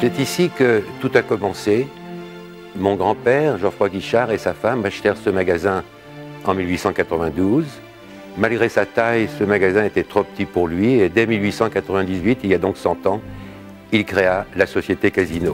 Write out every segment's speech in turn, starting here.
C'est ici que tout a commencé. Mon grand-père, Geoffroy Guichard, et sa femme achetèrent ce magasin en 1892. Malgré sa taille, ce magasin était trop petit pour lui et dès 1898, il y a donc 100 ans, il créa la société Casino.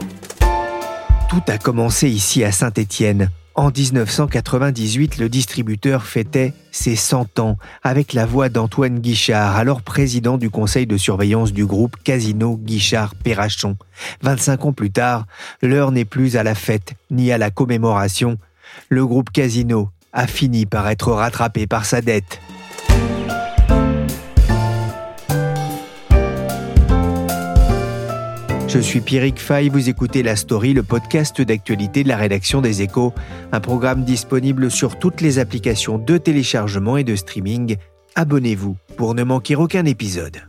Tout a commencé ici à Saint-Étienne. En 1998, le distributeur fêtait ses 100 ans avec la voix d'Antoine Guichard, alors président du conseil de surveillance du groupe Casino Guichard-Perrachon. 25 ans plus tard, l'heure n'est plus à la fête ni à la commémoration. Le groupe Casino a fini par être rattrapé par sa dette. Je suis Pierrick Fay, vous écoutez La Story, le podcast d'actualité de la rédaction des Échos, un programme disponible sur toutes les applications de téléchargement et de streaming. Abonnez-vous pour ne manquer aucun épisode.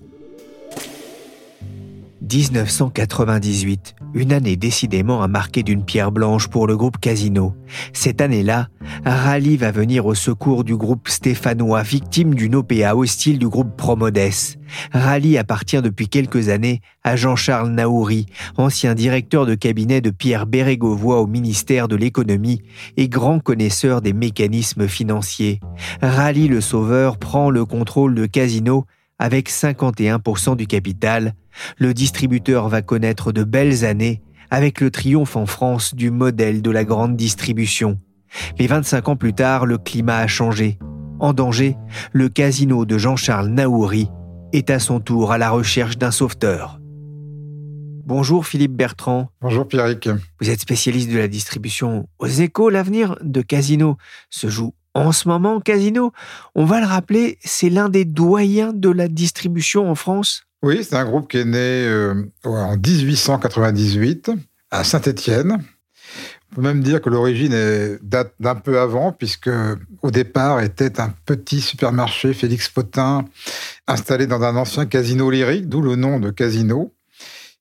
1998, une année décidément à marquer d'une pierre blanche pour le groupe Casino. Cette année-là, Rally va venir au secours du groupe stéphanois, victime d'une OPA hostile du groupe Promodes. Rally appartient depuis quelques années à Jean-Charles Naouri, ancien directeur de cabinet de Pierre Bérégovoy au ministère de l'économie et grand connaisseur des mécanismes financiers. Rally le Sauveur prend le contrôle de Casino avec 51% du capital, le distributeur va connaître de belles années avec le triomphe en France du modèle de la grande distribution. Mais 25 ans plus tard, le climat a changé. En danger, le casino de Jean-Charles Naouri est à son tour à la recherche d'un sauveteur. Bonjour Philippe Bertrand. Bonjour Pierrick. Vous êtes spécialiste de la distribution aux échos. L'avenir de Casino se joue en ce moment, Casino, on va le rappeler, c'est l'un des doyens de la distribution en France. Oui, c'est un groupe qui est né euh, en 1898 à Saint-Étienne. On peut même dire que l'origine date d'un peu avant, puisque au départ était un petit supermarché Félix Potin installé dans un ancien casino lyrique, d'où le nom de casino,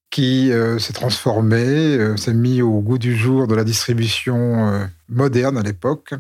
qui euh, s'est transformé, euh, s'est mis au goût du jour de la distribution moderne à l'époque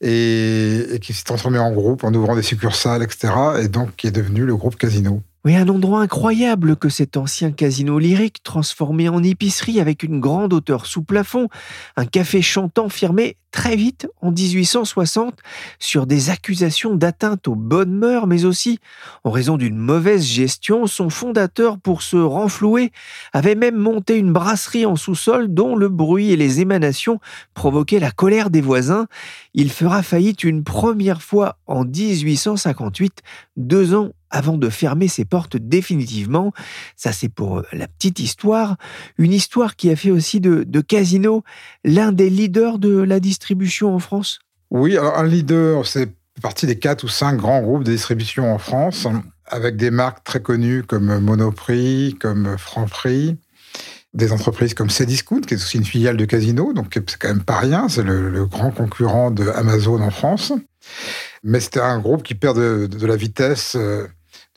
et, qui s'est transformé en groupe en ouvrant des succursales, etc. Et donc qui est devenu le groupe Casino. Oui, un endroit incroyable que cet ancien casino lyrique transformé en épicerie avec une grande hauteur sous plafond, un café chantant firmé très vite en 1860 sur des accusations d'atteinte aux bonnes mœurs, mais aussi en raison d'une mauvaise gestion. Son fondateur, pour se renflouer, avait même monté une brasserie en sous-sol dont le bruit et les émanations provoquaient la colère des voisins. Il fera faillite une première fois en 1858, deux ans avant de fermer ses portes définitivement. Ça, c'est pour euh, la petite histoire. Une histoire qui a fait aussi de, Casino l'un des leaders de la distribution en France? Oui, alors un leader, c'est partie des quatre ou cinq grands groupes de distribution en France, avec des marques très connues comme Monoprix, comme Franprix, des entreprises comme Cdiscount, qui est aussi une filiale de Casino, donc c'est quand même pas rien, c'est le, grand concurrent de Amazon en France. Mais c'était un groupe qui perd de la vitesse euh,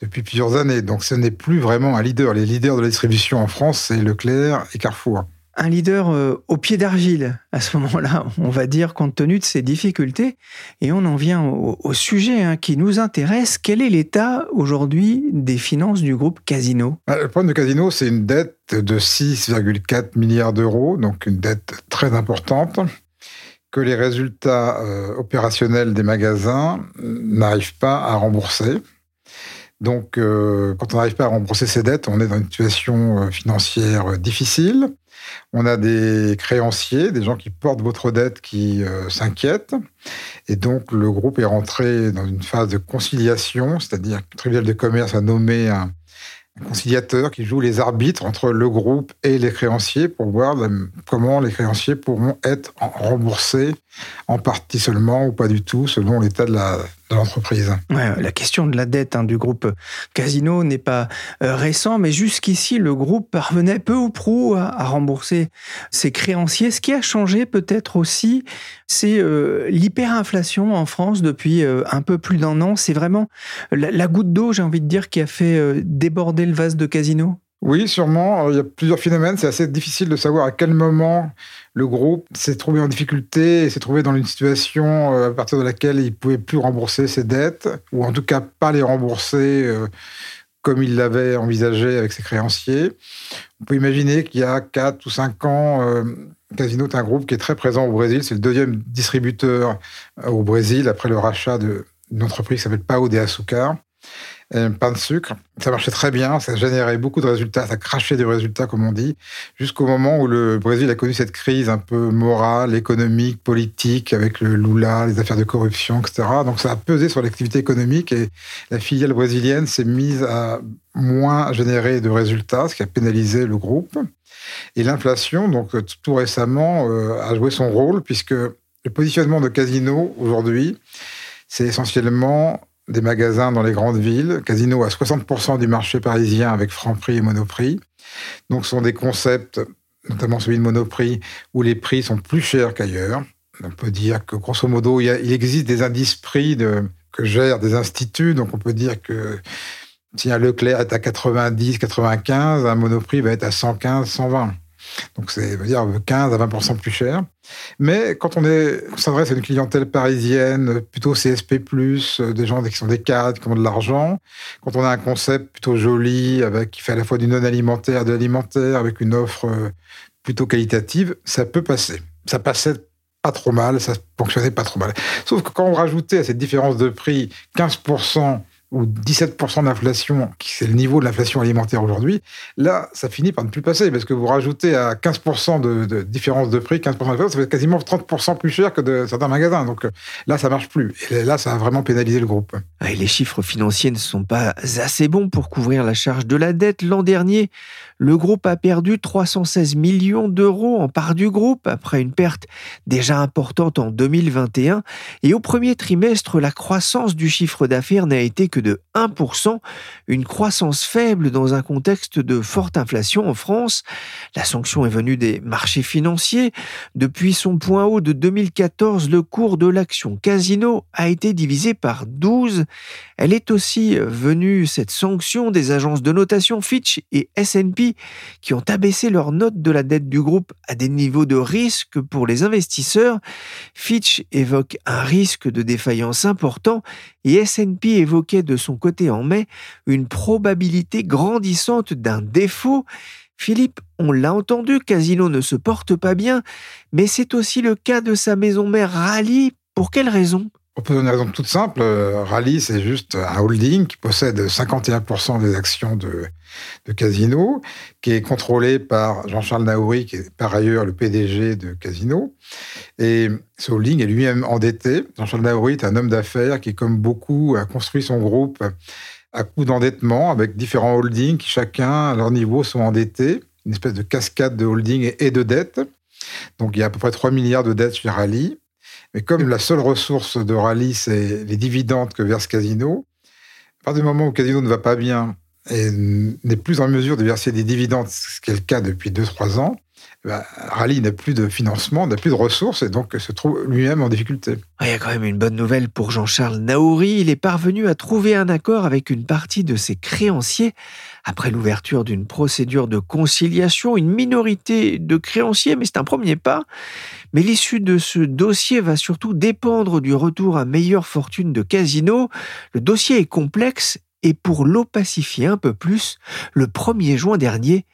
depuis plusieurs années. Donc ce n'est plus vraiment un leader. Les leaders de la distribution en France, c'est Leclerc et Carrefour. Un leader euh, au pied d'argile à ce moment-là, on va dire, compte tenu de ses difficultés. Et on en vient au, sujet hein, qui nous intéresse. Quel est l'état aujourd'hui des finances du groupe Casino? Bah, Le problème de Casino, c'est une dette de 6,4 milliards d'euros, donc une dette très importante que les résultats euh, opérationnels des magasins n'arrivent pas à rembourser. Donc, euh, quand on n'arrive pas à rembourser ses dettes, on est dans une situation euh, financière euh, difficile. On a des créanciers, des gens qui portent votre dette qui s'inquiètent. Et donc, le groupe est rentré dans une phase de conciliation, c'est-à-dire que le tribunal de commerce a nommé un, un conciliateur qui joue les arbitres entre le groupe et les créanciers pour voir comment les créanciers pourront être remboursés en partie seulement ou pas du tout selon l'état de la, l'entreprise. la question de la dette hein, du groupe Casino n'est pas euh, récent, mais jusqu'ici, le groupe parvenait peu ou prou à, rembourser ses créanciers. Ce qui a changé peut-être aussi, c'est euh, l'hyperinflation en France depuis euh, un peu plus d'un an. C'est vraiment la, goutte d'eau, j'ai envie de dire, qui a fait déborder le vase de Casino. Oui, sûrement. Il y a plusieurs phénomènes. C'est assez difficile de savoir à quel moment le groupe s'est trouvé en difficulté et s'est trouvé dans une situation euh, à partir de laquelle il ne pouvait plus rembourser ses dettes, ou en tout cas pas les rembourser euh, comme il l'avait envisagé avec ses créanciers. On peut imaginer qu'il y a 4 ou 5 ans, euh, Casino est un groupe qui est très présent au Brésil. C'est le deuxième distributeur au Brésil après le rachat d'une entreprise qui s'appelle Pao de Açúcar pain de sucre. Ça marchait très bien, ça générait beaucoup de résultats, ça crachait des résultats, comme on dit, jusqu'au moment où le Brésil a connu cette crise un peu morale, économique, politique, avec le Lula, les affaires de corruption, etc. Donc ça a pesé sur l'activité économique et la filiale brésilienne s'est mise à moins générer de résultats, ce qui a pénalisé le groupe. Et l'inflation, donc tout récemment, euh, a joué son rôle, puisque le positionnement de Casino aujourd'hui, c'est essentiellement des magasins dans les grandes villes, Casino à 60% du marché parisien avec Franprix et Monoprix. Donc ce sont des concepts, notamment celui de Monoprix, où les prix sont plus chers qu'ailleurs. On peut dire que grosso modo, il, existe des indices prix que gèrent des instituts, donc on peut dire que si un Leclerc est à 90, 95, un Monoprix va être à 115, 120. Donc, c'est dire 15 à 20% plus cher. Mais quand on s'adresse à une clientèle parisienne, plutôt CSP+, euh, des gens qui sont des cadres, qui ont de l'argent, quand on a un concept plutôt joli, avec, qui fait à la fois du non-alimentaire, de l'alimentaire, avec une offre euh, plutôt qualitative, ça peut passer. Ça passait pas trop mal, ça fonctionnait pas trop mal. Sauf que quand on rajoutait à cette différence de prix 15% ou 17% d'inflation, qui c'est le niveau de l'inflation alimentaire aujourd'hui, là, ça finit par ne plus passer, parce que vous rajoutez à 15% de, différence de prix, 15% d'inflation, ça fait quasiment 30% plus cher que de certains magasins. Donc euh, là, ça marche plus. Et là, ça a vraiment pénalisé le groupe. Les chiffres financiers ne sont pas assez bons pour couvrir la charge de la dette. L'an dernier, le groupe a perdu 316 millions d'euros en part du groupe, après une perte déjà importante en 2021. Et au premier trimestre, la croissance du chiffre d'affaires n'a été que de 1%, une croissance faible dans un contexte de forte inflation en France. La sanction est venue des marchés financiers. Depuis son point haut de 2014, le cours de l'action Casino a été divisé par 12. Elle est aussi venue, cette sanction, des agences de notation Fitch et S&P qui ont abaissé leur note de la dette du groupe à des niveaux de risque pour les investisseurs. Fitch évoque un risque de défaillance important et S&P évoquait de son côté en mai une probabilité grandissante d'un défaut. Philippe, on l'a entendu, Casino ne se porte pas bien, mais c'est aussi le cas de sa maison mère Rally. Pour quelle raison? On peut donner une raison toute simple. Rally, c'est juste un holding qui possède 51% des actions de, Casino, qui est contrôlé par Jean-Charles Naouri, qui est par ailleurs le PDG de Casino. Et ce holding est lui-même endetté. Jean-Charles Naouri est un homme d'affaires qui, comme beaucoup, a construit son groupe à coup d'endettement avec différents holdings qui, chacun, à leur niveau, sont endettés. Une espèce de cascade de holdings et de dettes. Donc, il y a à peu près 3 milliards de dettes chez Rally. Mais comme la seule ressource de Rally, c'est les dividendes que verse Casino, à partir du moment où Casino ne va pas bien et n'est plus en mesure de verser des dividendes, ce qui est le cas depuis 2-3 ans, bah, Rally n'a plus de financement, n'a plus de ressources et donc se trouve lui-même en difficulté. Il y a quand même une bonne nouvelle pour Jean-Charles Naouri. Il est parvenu à trouver un accord avec une partie de ses créanciers après l'ouverture d'une procédure de conciliation. Une minorité de créanciers, mais c'est un premier pas. Mais l'issue de ce dossier va surtout dépendre du retour à meilleure fortune de Casino. Le dossier est complexe et pour l'opacifier un peu plus, le 1er juin dernier,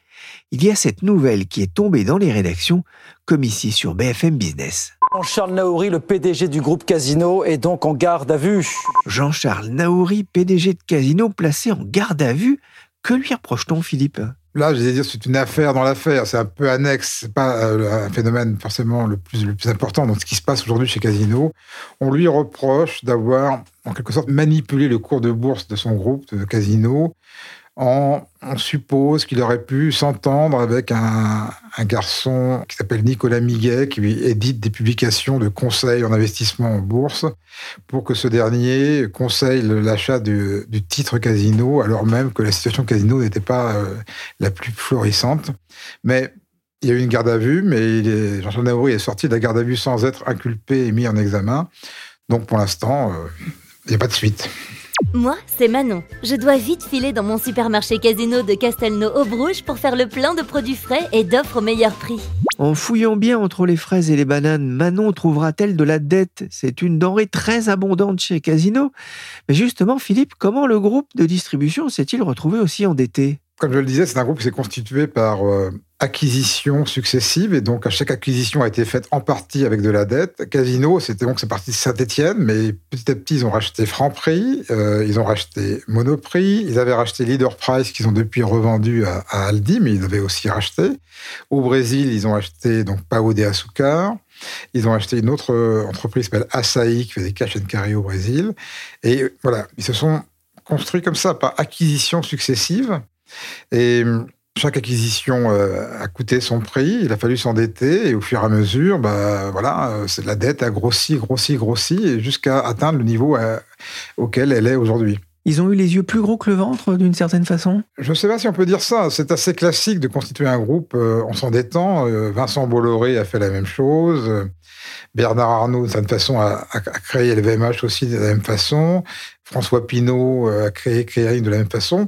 il y a cette nouvelle qui est tombée dans les rédactions, comme ici sur BFM Business. Jean-Charles Naouri, le PDG du groupe Casino, est donc en garde à vue. Jean-Charles Naouri, PDG de Casino, placé en garde à vue. Que lui reproche-t-on, Philippe? Là, je vais dire, c'est une affaire dans l'affaire. C'est un peu annexe. C'est pas euh, un phénomène forcément le plus, le plus important dans ce qui se passe aujourd'hui chez Casino. On lui reproche d'avoir, en quelque sorte, manipulé le cours de bourse de son groupe de Casino on, suppose qu'il aurait pu s'entendre avec un, garçon qui s'appelle Nicolas Miguet, qui édite des publications de conseils en investissement en bourse, pour que ce dernier conseille l'achat du, titre casino, alors même que la situation casino n'était pas euh, la plus florissante. Mais il y a eu une garde à vue, mais Jean-Charles Naouri est sorti de la garde à vue sans être inculpé et mis en examen. Donc pour l'instant, euh, il n'y a pas de suite. Moi, c'est Manon. Je dois vite filer dans mon supermarché casino de Castelnau-Aubrouge pour faire le plein de produits frais et d'offres au meilleur prix. En fouillant bien entre les fraises et les bananes, Manon trouvera-t-elle de la dette? C'est une denrée très abondante chez Casino. Mais justement, Philippe, comment le groupe de distribution s'est-il retrouvé aussi endetté? Comme je le disais, c'est un groupe qui s'est constitué par euh, acquisitions successives et donc à chaque acquisition a été faite en partie avec de la dette. Casino, c'était donc c'est parti de Saint-Étienne, mais petit à petit ils ont racheté Franprix, euh, ils ont racheté Monoprix, ils avaient racheté Leader Price qu'ils ont depuis revendu à, Aldi, mais ils avaient aussi racheté. Au Brésil, ils ont acheté donc Pao de Açúcar. Ils ont acheté une autre entreprise qui s'appelle Açaí, qui fait des cash and carry au Brésil. Et voilà, ils se sont construits comme ça par acquisitions successives. Et chaque acquisition euh, a coûté son prix, il a fallu s'endetter et au fur et à mesure, bah, voilà, euh, la dette a grossi, grossi, grossi jusqu'à atteindre le niveau euh, auquel elle est aujourd'hui. Ils ont eu les yeux plus gros que le ventre d'une certaine façon? Je ne sais pas si on peut dire ça. C'est assez classique de constituer un groupe en s'endettant. Vincent Bolloré a fait la même chose. Bernard Arnault, de cette façon, a, a, créé LVMH aussi de la même façon. François Pinault euh, a créé Créaline de la même façon.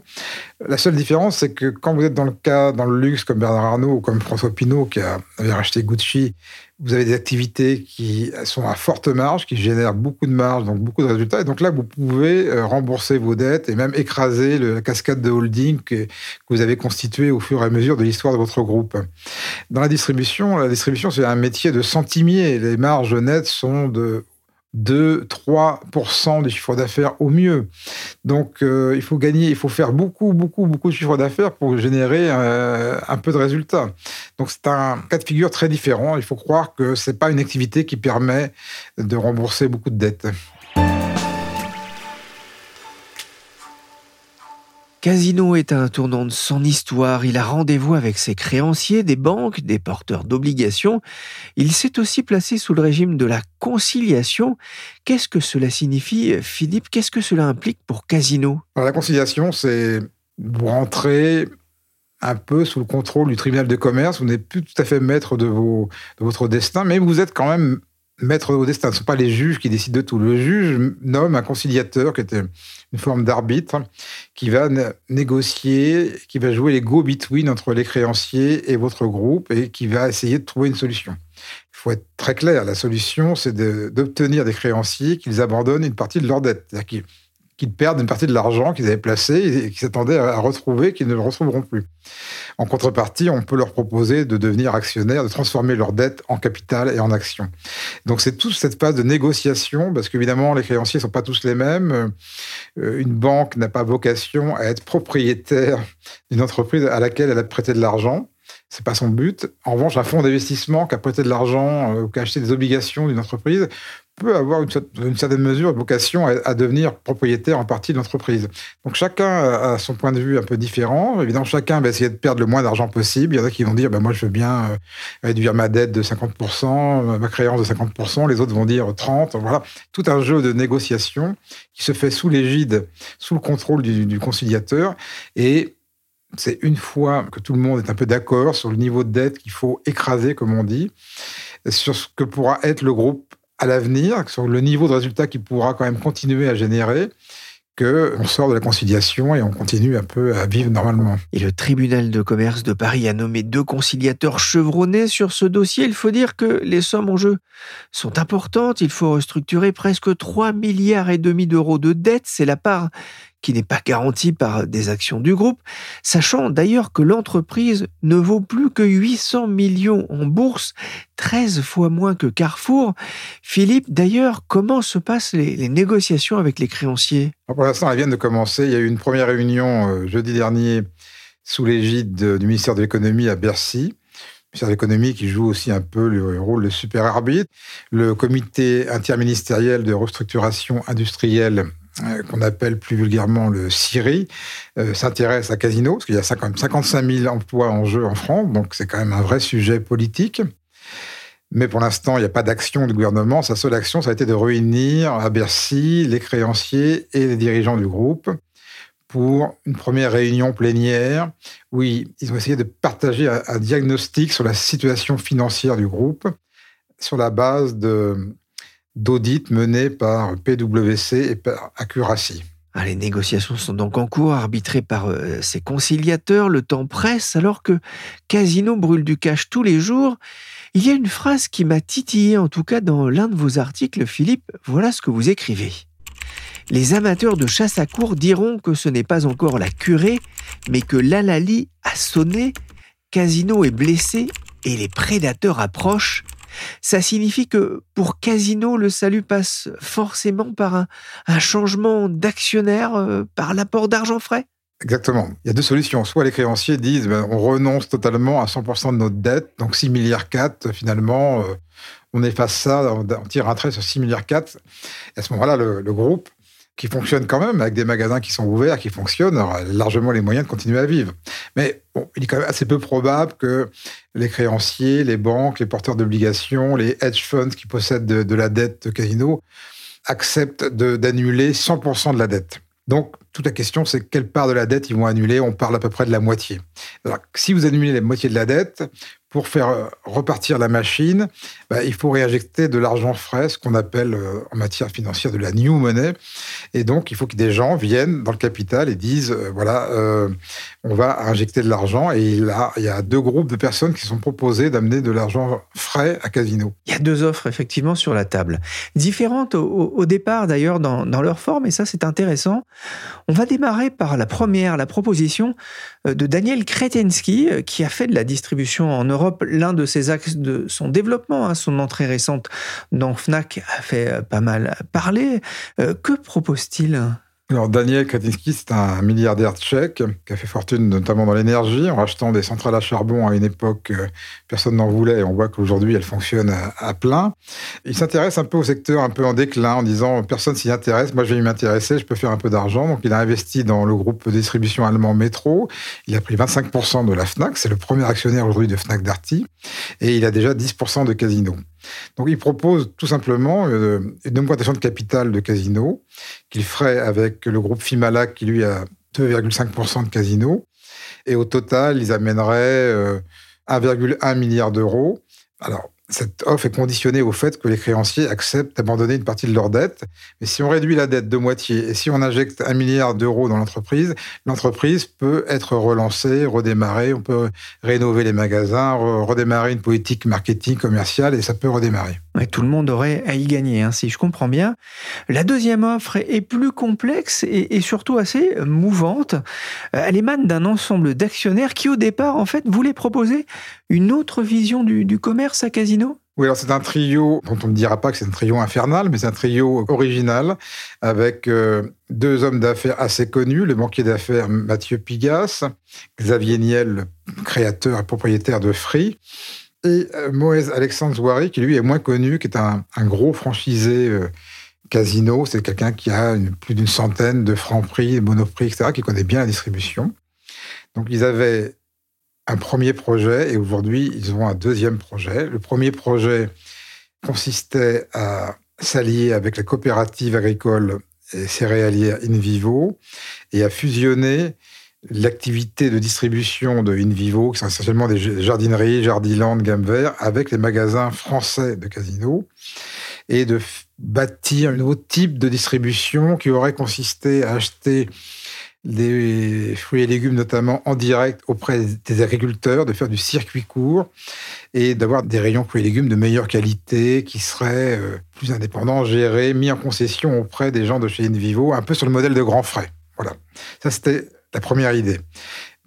La seule différence, c'est que quand vous êtes dans le cas, dans le luxe, comme Bernard Arnault ou comme François Pinault, qui avait racheté Gucci, vous avez des activités qui sont à forte marge, qui génèrent beaucoup de marge, donc beaucoup de résultats. Et donc là, vous pouvez euh, rembourser vos dettes et même écraser la cascade de holding que, que vous avez constituée au fur et à mesure de l'histoire de votre groupe. Dans la distribution, la distribution, c'est un métier de centimier. Les marges nettes sont de 2-3% du chiffre d'affaires au mieux. Donc, euh, il faut gagner, il faut faire beaucoup, beaucoup, beaucoup de chiffre d'affaires pour générer euh, un peu de résultats. Donc, c'est un cas de figure très différent. Il faut croire que ce n'est pas une activité qui permet de rembourser beaucoup de dettes. Casino est un tournant de son histoire. Il a rendez-vous avec ses créanciers, des banques, des porteurs d'obligations. Il s'est aussi placé sous le régime de la conciliation. Qu'est-ce que cela signifie, Philippe? Qu'est-ce que cela implique pour Casino? La conciliation, c'est rentrer un peu sous le contrôle du tribunal de commerce. Vous n'êtes plus tout à fait maître de, vos, de votre destin, mais vous êtes quand même maître au destin. Ce ne sont pas les juges qui décident de tout. Le juge nomme un conciliateur qui était une forme d'arbitre qui va négocier, qui va jouer les go-between entre les créanciers et votre groupe et qui va essayer de trouver une solution. Il faut être très clair. La solution, c'est d'obtenir des créanciers qu'ils abandonnent une partie de leur dette. Qu'ils perdent une partie de l'argent qu'ils avaient placé et qu'ils s'attendaient à retrouver, qu'ils ne le retrouveront plus. En contrepartie, on peut leur proposer de devenir actionnaires, de transformer leur dette en capital et en action. Donc c'est toute cette phase de négociation, parce qu'évidemment, les créanciers ne sont pas tous les mêmes. Euh, une banque n'a pas vocation à être propriétaire d'une entreprise à laquelle elle a prêté de l'argent. C'est pas son but. En revanche, un fonds d'investissement qui a prêté de l'argent euh, ou qui a acheté des obligations d'une entreprise peut avoir une, certaine mesure vocation à, devenir propriétaire en partie de l'entreprise. Donc chacun a son point de vue un peu différent. Évidemment, chacun va essayer de perdre le moins d'argent possible. Il y en a qui vont dire, ben moi je veux bien euh, réduire ma dette de 50%, ma créance de 50%, les autres vont dire 30%. Voilà, tout un jeu de négociation qui se fait sous l'égide, sous le contrôle du conciliateur. Et c'est une fois que tout le monde est un peu d'accord sur le niveau de dette qu'il faut écraser, comme on dit, sur ce que pourra être le groupe à l'avenir, sur le niveau de résultat qu'il pourra quand même continuer à générer, qu'on sort de la conciliation et on continue un peu à vivre normalement. Et le tribunal de commerce de Paris a nommé deux conciliateurs chevronnés sur ce dossier. Il faut dire que les sommes en jeu sont importantes. Il faut restructurer presque 3 milliards et demi d'euros de dettes. C'est la part qui n'est pas garantie par des actions du groupe, sachant d'ailleurs que l'entreprise ne vaut plus que 800 millions en bourse, 13 fois moins que Carrefour. Philippe, d'ailleurs, comment se passent les, négociations avec les créanciers? Pour l'instant, elles viennent de commencer. Il y a eu une première réunion euh, jeudi dernier sous l'égide du ministère de l'économie à Bercy. Ministère de l'économie qui joue aussi un peu le rôle de super arbitre. Le comité interministériel de restructuration industrielle qu'on appelle plus vulgairement le CIRI, s'intéresse à Casino, parce qu'il y a quand même 55 000 emplois en jeu en France, donc c'est quand même un vrai sujet politique. Mais pour l'instant, il n'y a pas d'action du gouvernement. Sa seule action, ça a été de réunir à Bercy les créanciers et les dirigeants du groupe pour une première réunion plénière où ils ont essayé de partager un diagnostic sur la situation financière du groupe sur la base d'audits menés par PwC et par Accuracy. Ah, les négociations sont donc en cours, arbitrées par euh, ces conciliateurs. Le temps presse alors que Casino brûle du cash tous les jours. Il y a une phrase qui m'a titillé, en tout cas dans l'un de vos articles, Philippe. Voilà ce que vous écrivez. Les amateurs de chasse à cour diront que ce n'est pas encore la curée, mais que l'Alali a sonné, Casino est blessé et les prédateurs approchent. Ça signifie que pour Casino, le salut passe forcément par un, changement d'actionnaire, euh, par l'apport d'argent frais? Exactement. Il y a deux solutions. Soit les créanciers disent ben, on renonce totalement à 100% de notre dette, donc 6 milliards 4, finalement, euh, on efface ça, on, tire un trait sur 6 milliards 4. Et à ce moment-là, le, groupe, qui fonctionne quand même, avec des magasins qui sont ouverts, qui fonctionnent, aura largement les moyens de continuer à vivre. Mais il est quand même assez peu probable que les créanciers, les banques, les porteurs d'obligations, les hedge funds qui possèdent de, de la dette de Casino acceptent d'annuler 100% de la dette. Donc, toute la question, c'est quelle part de la dette ils vont annuler? On parle à peu près de la moitié. Alors, si vous annulez la moitié de la dette, pour faire euh, repartir la machine, bah, il faut réinjecter de l'argent frais, ce qu'on appelle euh, en matière financière de la new money. Et donc, il faut que des gens viennent dans le capital et disent, euh, voilà, on va injecter de l'argent. Et il, il y a deux groupes de personnes qui sont proposées d'amener de l'argent frais à Casino. Il y a deux offres, effectivement, sur la table. Différentes au, départ, d'ailleurs, dans, dans, leur forme, et ça, c'est intéressant. On va démarrer par la première, la proposition de Daniel Kretensky, qui a fait de la distribution en Europe l'un de ses axes de son développement, hein, son entrée récente dans Fnac a fait euh, pas mal parler. Euh, que propose-t-il? Alors Daniel Kretinsky, c'est un milliardaire tchèque qui a fait fortune notamment dans l'énergie en rachetant des centrales à charbon à une époque euh, personne n'en voulait et on voit qu'aujourd'hui elles fonctionnent à, plein. Il s'intéresse un peu au secteur un peu en déclin en disant personne s'y intéresse, moi je vais m'intéresser, je peux faire un peu d'argent. Donc il a investi dans le groupe de distribution allemand Metro. Il a pris 25% de la Fnac, c'est le premier actionnaire aujourd'hui de Fnac Darty et il a déjà 10% de Casino. Donc il propose tout simplement euh, une augmentation de capital de Casino qu'il ferait avec le groupe Fimalac qui lui a 2,5% de Casino. Et au total, ils amèneraient 1,1 euh, milliard d'euros. Alors, cette offre est conditionnée au fait que les créanciers acceptent d'abandonner une partie de leur dette. Mais si on réduit la dette de moitié et si on injecte un milliard d'euros dans l'entreprise, l'entreprise peut être relancée, redémarrer. On peut rénover les magasins, redémarrer une politique marketing commerciale et ça peut redémarrer. Tout le monde aurait à y gagner, hein, si je comprends bien. La deuxième offre est plus complexe et, surtout assez mouvante. Elle émane d'un ensemble d'actionnaires qui, au départ, en fait, voulaient proposer une autre vision du, du commerce à Casino oui, alors c'est un trio dont on ne dira pas que c'est un trio infernal, mais c'est un trio original avec euh, deux hommes d'affaires assez connus, le banquier d'affaires Mathieu Pigas, Xavier Niel, créateur et propriétaire de Free, et euh, Moïse Alexandre Zouari, qui lui est moins connu, qui est un, gros franchisé euh, casino. C'est quelqu'un qui a plus d'une centaine de francs prix, monoprix, etc., qui connaît bien la distribution. Donc ils avaient un premier projet et aujourd'hui, ils ont un deuxième projet. Le premier projet consistait à s'allier avec la coopérative agricole et céréalière InVivo et à fusionner l'activité de distribution de InVivo, qui sont essentiellement des jardineries, Jardiland, Gamme Vert, avec les magasins français de Casino, et de bâtir un nouveau type de distribution qui aurait consisté à acheter des fruits et légumes, notamment en direct auprès des agriculteurs, de faire du circuit court et d'avoir des rayons fruits et légumes de meilleure qualité qui seraient euh, plus indépendants, gérés, mis en concession auprès des gens de chez Invivo, un peu sur le modèle de Grand Frais. Voilà. Ça, c'était la première idée.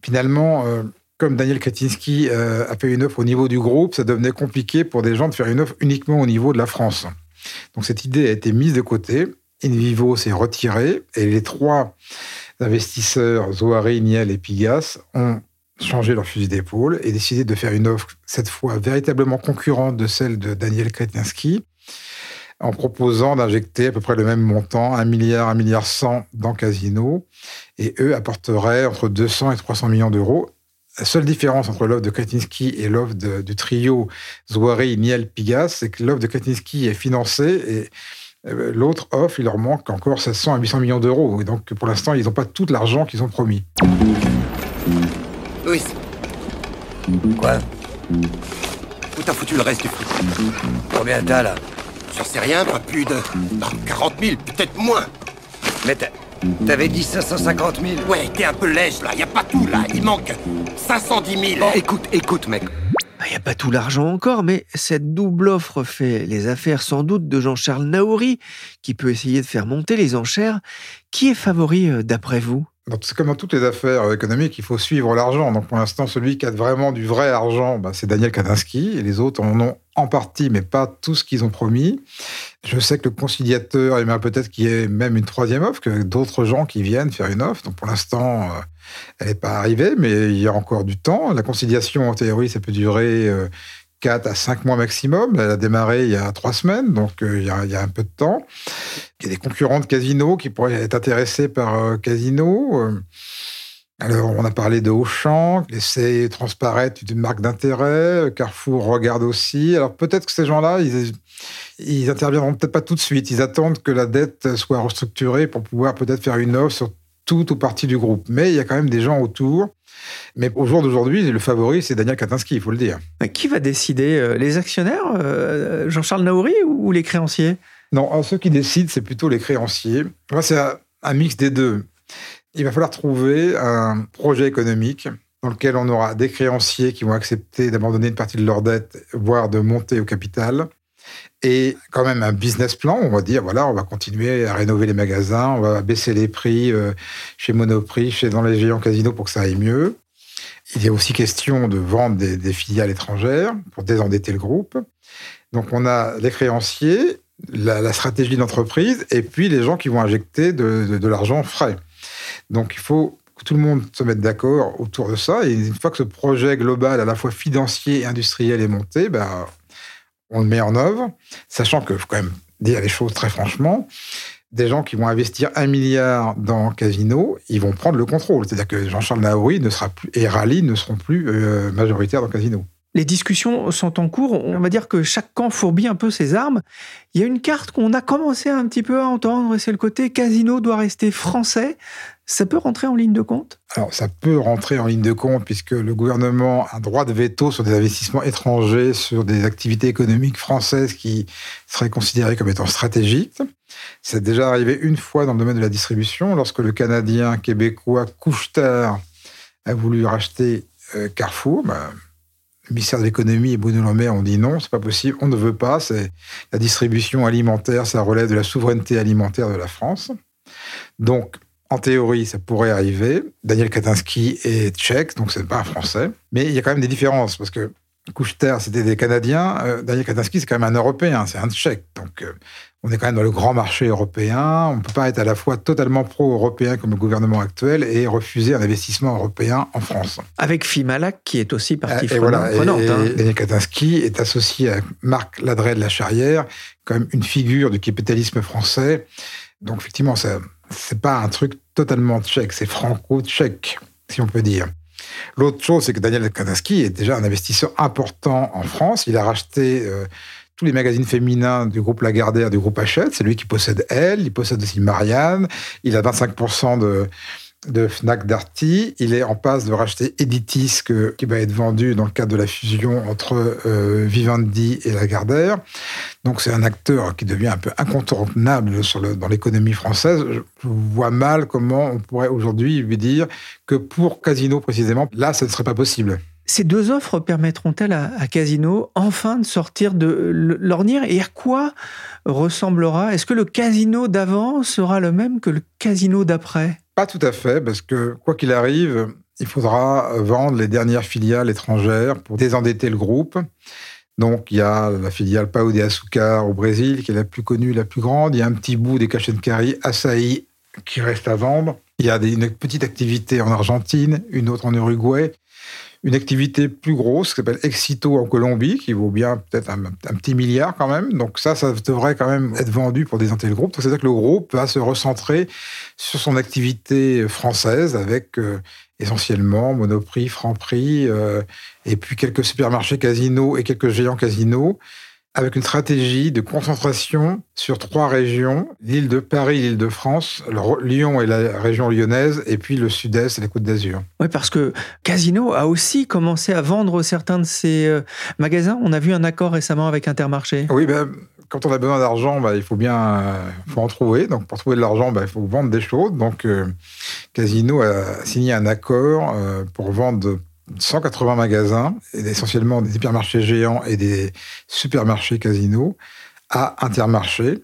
Finalement, euh, comme Daniel Kretinsky euh, a fait une offre au niveau du groupe, ça devenait compliqué pour des gens de faire une offre uniquement au niveau de la France. Donc cette idée a été mise de côté. Invivo s'est retiré et les trois investisseurs Zoharé, Niel et Pigas ont changé leur fusil d'épaule et décidé de faire une offre, cette fois véritablement concurrente de celle de Daniel Kretinsky, en proposant d'injecter à peu près le même montant, 1 milliard, 1 milliard 100 dans Casino, et eux apporteraient entre 200 et 300 millions d'euros. La seule différence entre l'offre de Kretinsky et l'offre du trio Zouari, Niel, Pigas, c'est que l'offre de Kretinsky est financée et euh, l'autre offre, il leur manque encore 700 à 800 millions d'euros. Et donc, pour l'instant, ils n'ont pas tout l'argent qu'ils ont promis. Oui. Quoi? Où t'as foutu le reste du fric? Combien t'as là? J'en sais rien, pas plus de. 40 000, peut-être moins. Mais t'avais dit 550 000 Ouais, t'es un peu lèche là, y a pas tout là, il manque 510 000. Bon, écoute, écoute, mec. Il n'y a pas tout l'argent encore, mais cette double offre fait les affaires sans doute de Jean-Charles Naouri, qui peut essayer de faire monter les enchères. Qui est favori euh, d'après vous? C'est comme dans toutes les affaires économiques, il faut suivre l'argent. Donc pour l'instant, celui qui a vraiment du vrai argent, bah, c'est Daniel Kadinsky, et les autres en ont en partie, mais pas tout ce qu'ils ont promis. Je sais que le conciliateur aimerait peut-être qu'il y ait même une troisième offre, que d'autres gens qui viennent faire une offre. Donc pour l'instant, euh, elle n'est pas arrivée, mais il y a encore du temps. La conciliation, en théorie, ça peut durer euh, 4 à 5 mois maximum. Elle a démarré il y a 3 semaines, donc euh, il, y a, un peu de temps. Il y a des concurrents de Casino qui pourraient être intéressés par euh, Casino. Euh, alors, on a parlé de Auchan, laisser transparaître une marque d'intérêt. Carrefour regarde aussi. Alors, peut-être que ces gens-là, ils, ils interviendront peut-être pas tout de suite. Ils attendent que la dette soit restructurée pour pouvoir peut-être faire une offre sur tout ou partie du groupe. Mais il y a quand même des gens autour mais au jour d'aujourd'hui, le favori, c'est Daniel Katinsky, il faut le dire. Qui va décider euh, Les actionnaires, euh, Jean-Charles Naouri, ou les créanciers? Non, ceux qui décident, c'est plutôt les créanciers. C'est un mix des deux. Il va falloir trouver un projet économique dans lequel on aura des créanciers qui vont accepter d'abandonner une partie de leur dette, voire de monter au capital, et quand même un business plan. On va dire, voilà, on va continuer à rénover les magasins, on va baisser les prix euh, chez Monoprix, chez dans les géants casinos pour que ça aille mieux. Il a aussi question de vendre des, filiales étrangères pour désendetter le groupe. Donc on a les créanciers, la, stratégie d'entreprise et puis les gens qui vont injecter de, l'argent frais. Donc il faut que tout le monde se mette d'accord autour de ça. Et une fois que ce projet global, à la fois financier et industriel, est monté, ben, on le met en œuvre, sachant que faut quand même dire les choses très franchement. Des gens qui vont investir un milliard dans Casino, ils vont prendre le contrôle. C'est-à-dire que Jean-Charles Naouri ne sera plus, et Rally ne seront plus euh, majoritaires dans Casino. Les discussions sont en cours. On va dire que chaque camp fourbit un peu ses armes. Il y a une carte qu'on a commencé un petit peu à entendre, c'est le côté Casino doit rester français. Ça peut rentrer en ligne de compte? Alors, ça peut rentrer en ligne de compte puisque le gouvernement a droit de veto sur des investissements étrangers, sur des activités économiques françaises qui seraient considérées comme étant stratégiques. C'est déjà arrivé une fois dans le domaine de la distribution, lorsque le Canadien québécois Couchetard a voulu racheter euh, Carrefour. Ben, le ministère de l'économie et Bruno Le ont dit non, c'est pas possible, on ne veut pas. C'est la distribution alimentaire, ça relève de la souveraineté alimentaire de la France. Donc, en théorie, ça pourrait arriver. Daniel Katinsky est tchèque, donc c'est pas un français. Mais il y a quand même des différences, parce que Coucheter, c'était des Canadiens. Euh, Daniel Katinsky, c'est quand même un Européen, c'est un tchèque. Donc, euh, on est quand même dans le grand marché européen. On ne peut pas être à la fois totalement pro-européen comme le gouvernement actuel et refuser un investissement européen en France. Avec Fimalac, qui est aussi partie et voilà, hein. Daniel Katinsky est associé à Marc Ladret de la Charrière, quand même une figure du capitalisme français. Donc, effectivement, ça c'est pas un truc totalement tchèque, c'est franco-tchèque, si on peut dire. L'autre chose, c'est que Daniel Kanaski est déjà un investisseur important en France. Il a racheté euh, tous les magazines féminins du groupe Lagardère, du groupe Hachette. C'est lui qui possède Elle, il possède aussi Marianne. Il a 25% de, de Fnac Darty. Il est en passe de racheter Editis, qui va être vendu dans le cadre de la fusion entre euh, Vivendi et Lagardère. Donc c'est un acteur qui devient un peu incontournable dans l'économie française. Je vois mal comment on pourrait aujourd'hui lui dire que pour Casino précisément, là, ce ne serait pas possible. Ces deux offres permettront-elles à, Casino enfin de sortir de l'ornière? Et à quoi ressemblera? Est-ce que le casino d'avant sera le même que le casino d'après? Pas tout à fait, parce que quoi qu'il arrive, il faudra vendre les dernières filiales étrangères pour désendetter le groupe. Donc, il y a la filiale Pao de Açúcar au Brésil, qui est la plus connue, la plus grande. Il y a un petit bout des Cachencari, Açaï, qui reste à vendre. Il y a une petite activité en Argentine, une autre en Uruguay, une activité plus grosse qui s'appelle Exito en Colombie, qui vaut bien peut-être un, petit milliard quand même. Donc ça, ça devrait quand même être vendu pour désenter le groupe. C'est-à-dire que le groupe va se recentrer sur son activité française avec euh, essentiellement Monoprix, Franprix, euh, et puis quelques supermarchés casinos et quelques géants casinos avec une stratégie de concentration sur trois régions, l'île de Paris, l'île de France, Lyon et la région lyonnaise, et puis le sud-est et la côte d'Azur. Oui, parce que Casino a aussi commencé à vendre certains de ses euh, magasins. On a vu un accord récemment avec Intermarché. Oui, ben, quand on a besoin d'argent, ben, il faut bien euh, faut en trouver. Donc, pour trouver de l'argent, ben, il faut vendre des choses. Donc, euh, Casino a signé un accord pour vendre 180 magasins, essentiellement des hypermarchés géants et des supermarchés casinos, à Intermarché,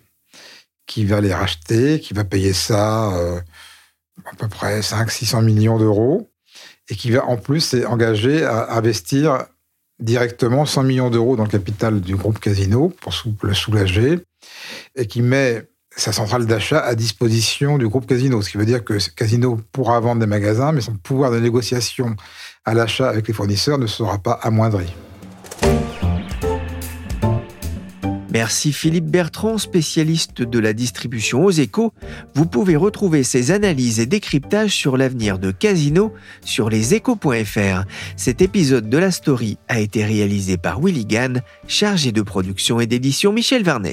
qui va les racheter, qui va payer ça euh, à peu près 500-600 millions d'euros, et qui va en plus s'engager à investir directement 100 millions d'euros dans le capital du groupe Casino pour le soulager, et qui met sa centrale d'achat à disposition du groupe Casino, ce qui veut dire que Casino pourra vendre des magasins, mais son pouvoir de négociation à l'achat avec les fournisseurs ne sera pas amoindri. Merci Philippe Bertrand, spécialiste de la distribution aux échos. Vous pouvez retrouver ses analyses et décryptages sur l'avenir de Casino sur leséchos.fr. Cet épisode de la story a été réalisé par Willy Gann, chargé de production et d'édition Michel Varnet.